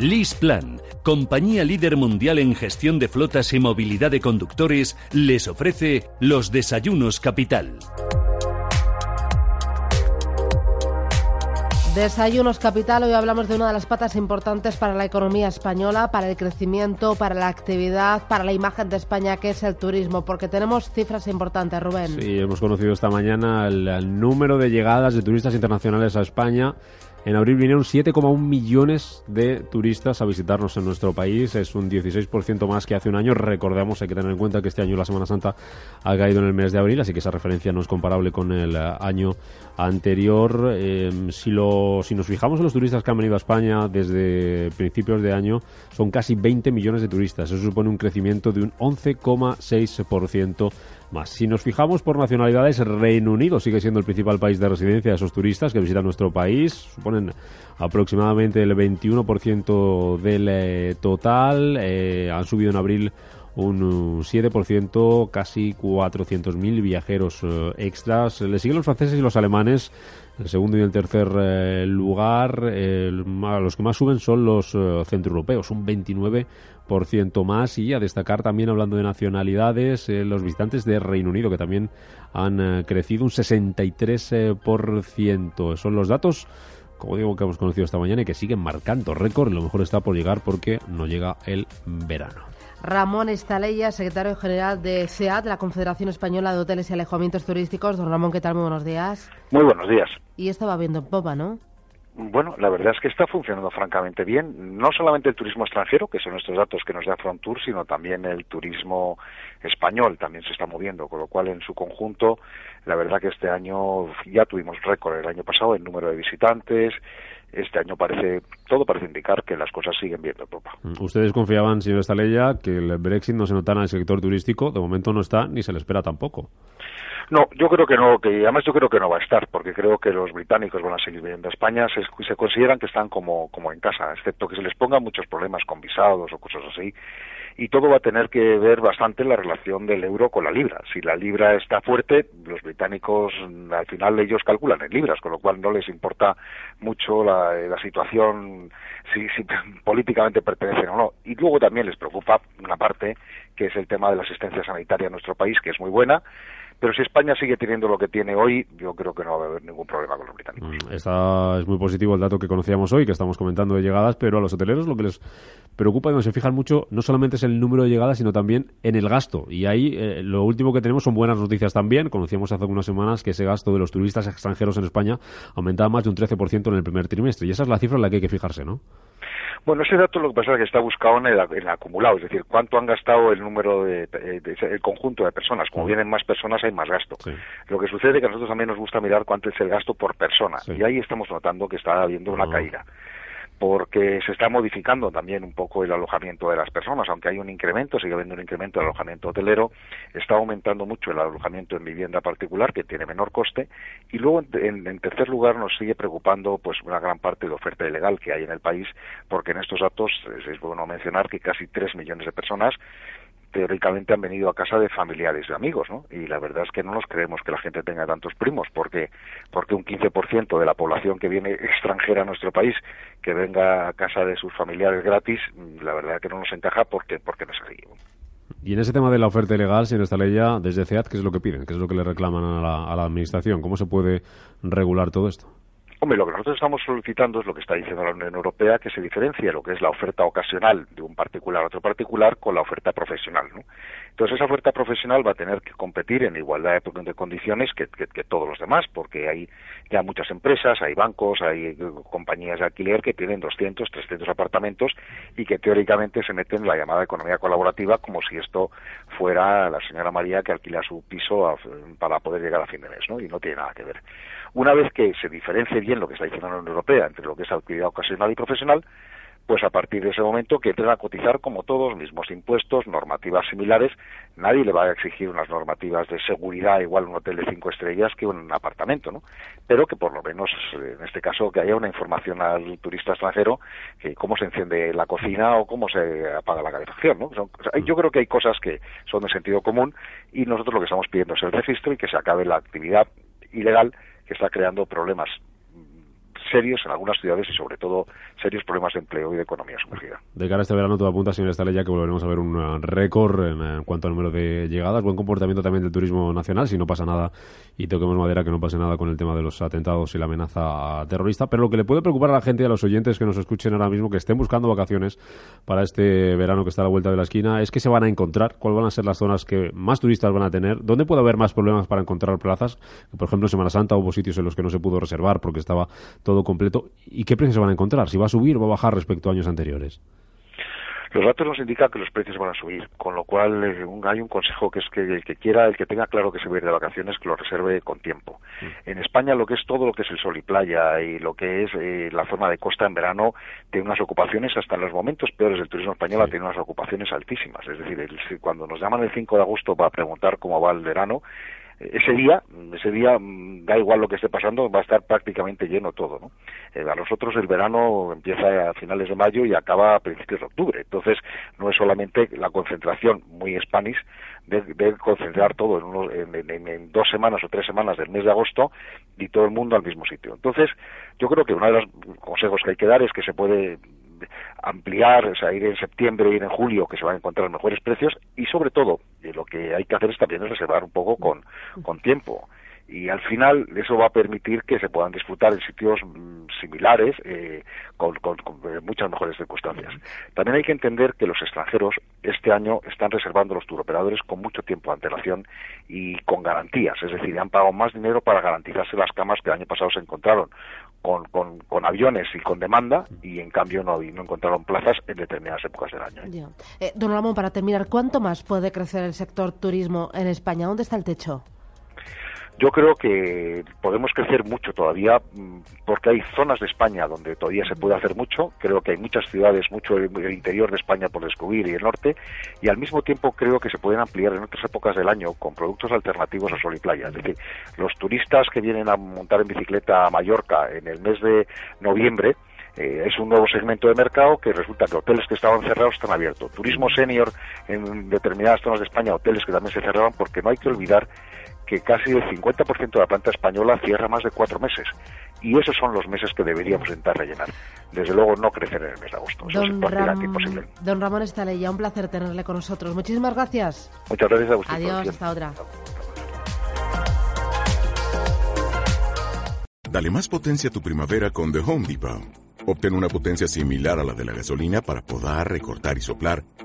LeasePlan, compañía líder mundial en gestión de flotas y movilidad de conductores, les ofrece los desayunos capital. Desayunos Capital, hoy hablamos de una de las patas importantes para la economía española, para el crecimiento, para la actividad, para la imagen de España, que es el turismo, porque tenemos cifras importantes, Rubén. Sí, hemos conocido esta mañana el, número de llegadas de turistas internacionales a España. En abril vinieron 7,1 millones de turistas a visitarnos en nuestro país. Es un 16% más que hace un año. Recordemos, hay que tener en cuenta que este año la Semana Santa ha caído en el mes de abril, así que esa referencia no es comparable con el año anterior. Em, si, lo, si nos fijamos en los turistas que han venido a España desde principios de año, son casi 20 millones de turistas. Eso supone un crecimiento de un 11,6% más. Si nos fijamos por nacionalidades, Reino Unido sigue siendo el principal país de residencia de esos turistas que visitan nuestro país. Suponen aproximadamente el 21% del eh, total. Eh, han subido en abril un 7%, casi 400.000 viajeros eh, extras. Le siguen los franceses y los alemanes, el segundo y el tercer eh, lugar. los que más suben son los eh, centroeuropeos, un 29% más. Y a destacar también, hablando de nacionalidades, los visitantes de Reino Unido, que también han crecido un 63%. Son los datos como digo, que hemos conocido esta mañana y que siguen marcando récord. Lo mejor está por llegar porque no llega el verano. Ramón Estaleya, secretario general de CEAT, la Confederación Española de Hoteles y Alejamientos Turísticos. Don Ramón, ¿qué tal? Muy buenos días. Muy buenos días. Y esto va viendo en popa, ¿no? Bueno, la verdad es que está funcionando francamente bien. No solamente el turismo extranjero, que son estos datos que nos da Frontour, sino también el turismo español también se está moviendo, con lo cual en su conjunto, la verdad que este año ya tuvimos récord el año pasado en número de visitantes, este año parece todo parece indicar que las cosas siguen viendo Europa. Mm, ustedes confiaban, señor Estaleya, que el Brexit no se notara en el sector turístico. De momento no está ni se le espera tampoco. No, yo creo que no, que además yo creo que no va a estar, porque creo que los británicos van a seguir viviendo a España, se, se consideran que están como, como en casa, excepto que se les pongan muchos problemas con visados o cosas así y todo va a tener que ver bastante la relación del euro con la libra. Si la libra está fuerte, los británicos al final ellos calculan en libras, con lo cual no les importa mucho la, situación si, si políticamente pertenecen o no. Y luego también les preocupa una parte que es el tema de la asistencia sanitaria en nuestro país, que es muy buena pero si España sigue teniendo lo que tiene hoy, yo creo que no va a haber ningún problema con los británicos. Mm, es muy positivo el dato que conocíamos hoy, que estamos comentando de llegadas, pero a los hoteleros lo que les preocupa y donde se fijan mucho no solamente es el número de llegadas, sino también en el gasto. Y ahí eh, lo último que tenemos son buenas noticias también. Conocíamos hace unas semanas que ese gasto de los turistas extranjeros en España aumentaba más de un 13% en el primer trimestre. Y esa es la cifra en la que hay que fijarse, ¿no? Bueno, ese dato lo que pasa es que está buscado en el, acumulado, es decir, cuánto han gastado el número de, el conjunto de personas. Como vienen más personas, hay más gasto. Lo que sucede es que a nosotros también nos gusta mirar cuánto es el gasto por persona. Y ahí estamos notando que está habiendo una ah. caída porque se está modificando también un poco el alojamiento de las personas, aunque hay un incremento, sigue habiendo un incremento del alojamiento hotelero, está aumentando mucho el alojamiento en vivienda particular, que tiene menor coste, y luego, en, tercer lugar, nos sigue preocupando pues una gran parte de oferta ilegal que hay en el país, porque en estos datos es, bueno mencionar que casi tres millones de personas teóricamente han venido a casa de familiares y amigos, ¿no? Y la verdad es que no nos creemos que la gente tenga tantos primos, porque porque un 15% de la población que viene extranjera a nuestro país que venga a casa de sus familiares gratis, la verdad es que no nos encaja porque porque no es así. Y en ese tema de la oferta ilegal, señor Estaleya, desde CEAT, ¿qué es lo que piden? ¿Qué es lo que le reclaman a la, a la Administración? ¿Cómo se puede regular todo esto? Hombre, lo que nosotros estamos solicitando es lo que está diciendo la Unión Europea, que se diferencie lo que es la oferta ocasional de un particular a otro particular con la oferta profesional. ¿no? Entonces, esa oferta profesional va a tener que competir en igualdad de, condiciones que, todos los demás, porque hay ya muchas empresas, hay bancos, hay eh, compañías de alquiler que tienen 200, 300 apartamentos y que teóricamente se meten en la llamada economía colaborativa como si esto fuera la señora María que alquila su piso para poder llegar a fin de mes, ¿no? Y no tiene nada que ver. Una vez que se diferencie bien lo que está diciendo la Unión Europea entre lo que es actividad ocasional y profesional, pues a partir de ese momento que entren a cotizar como todos, mismos impuestos, normativas similares. Nadie le va a exigir unas normativas de seguridad igual un hotel de cinco estrellas que un apartamento, ¿no? Pero que por lo menos, en este caso, que haya una información al turista extranjero que cómo se enciende la cocina o cómo se apaga la calefacción, ¿no? yo creo que hay cosas que son de sentido común y nosotros lo que estamos pidiendo es el registro y que se acabe la actividad ilegal que está creando problemas serios en algunas ciudades y sobre todo serios problemas de empleo y de economía sumergida. De cara a este verano todo apunta, señor Estalella, que volveremos a ver un uh, récord en, cuanto al número de llegadas, buen comportamiento también del turismo nacional, si no pasa nada y toquemos madera que no pase nada con el tema de los atentados y la amenaza terrorista, pero lo que le puede preocupar a la gente y a los oyentes que nos escuchen ahora mismo, que estén buscando vacaciones para este verano que está a la vuelta de la esquina, es que se van a encontrar, cuáles van a ser las zonas que más turistas van a tener, dónde puede haber más problemas para encontrar plazas, por ejemplo Semana Santa hubo sitios en los que no se pudo reservar porque estaba todo completo. ¿Y qué precios se van a encontrar? ¿Si va a subir o va a bajar respecto a años anteriores? Los datos nos indican que los precios van a subir, con lo cual eh, hay un consejo que es que el que quiera, el que tenga claro que se va a ir de vacaciones, que lo reserve con tiempo. Mm. En España lo que es todo lo que es el sol y playa y lo que es eh, la zona de costa en verano tiene unas ocupaciones hasta en los momentos peores del turismo español tiene unas ocupaciones altísimas. Es decir, cuando nos llaman el 5 de agosto para preguntar cómo va el verano, ese día, ese día mm, da igual lo que esté pasando, va a estar prácticamente lleno todo, ¿no? Eh, a nosotros el verano empieza a finales de mayo y acaba a principios de octubre, entonces no es solamente la concentración muy Spanish de, concentrar todo en, en, dos semanas o tres semanas del mes de agosto y todo el mundo al mismo sitio. Entonces, yo creo que uno de los consejos que hay que dar es que se puede ampliar, o sea, ir en septiembre, ir en julio, que se van a encontrar mejores precios y sobre todo, lo que hay que hacer es también reservar un poco con, con tiempo. Y al final eso va a permitir que se puedan disfrutar en sitios mm, similares eh, con, muchas mejores circunstancias. También hay que entender que los extranjeros este año están reservando los turoperadores con mucho tiempo de antelación y con garantías, es decir, han pagado más dinero para garantizarse las camas que el año pasado se encontraron con, con, aviones y con demanda y en cambio no, no encontraron plazas en determinadas épocas del año. Eh, don Ramón, para terminar, ¿cuánto más puede crecer el sector turismo en España? ¿Dónde está el techo? Yo creo que podemos crecer mucho todavía mm, porque hay zonas de España donde todavía se puede hacer mucho. Creo que hay muchas ciudades, mucho el interior de España por descubrir y el norte. Y al mismo tiempo creo que se pueden ampliar en otras épocas del año con productos alternativos a sol y playa. Es decir, los turistas que vienen a montar en bicicleta a Mallorca en el mes de noviembre, eh, es un nuevo segmento de mercado que resulta que hoteles que estaban cerrados están abiertos. Turismo senior en determinadas zonas de España, hoteles que también se cerraban, porque no hay que olvidar que casi el 50% de la planta española cierra más de cuatro meses. Y esos son los meses que deberíamos intentar rellenar. Desde luego, no crecer en el mes de agosto. Eso don es imposible. Don Ramón Estalella, un placer tenerle con nosotros. Muchísimas gracias. Muchas gracias a usted. Adiós, hasta otra. Dale más potencia a tu primavera con The Home Depot. Obtén una potencia similar a la de la gasolina para podar, recortar y soplar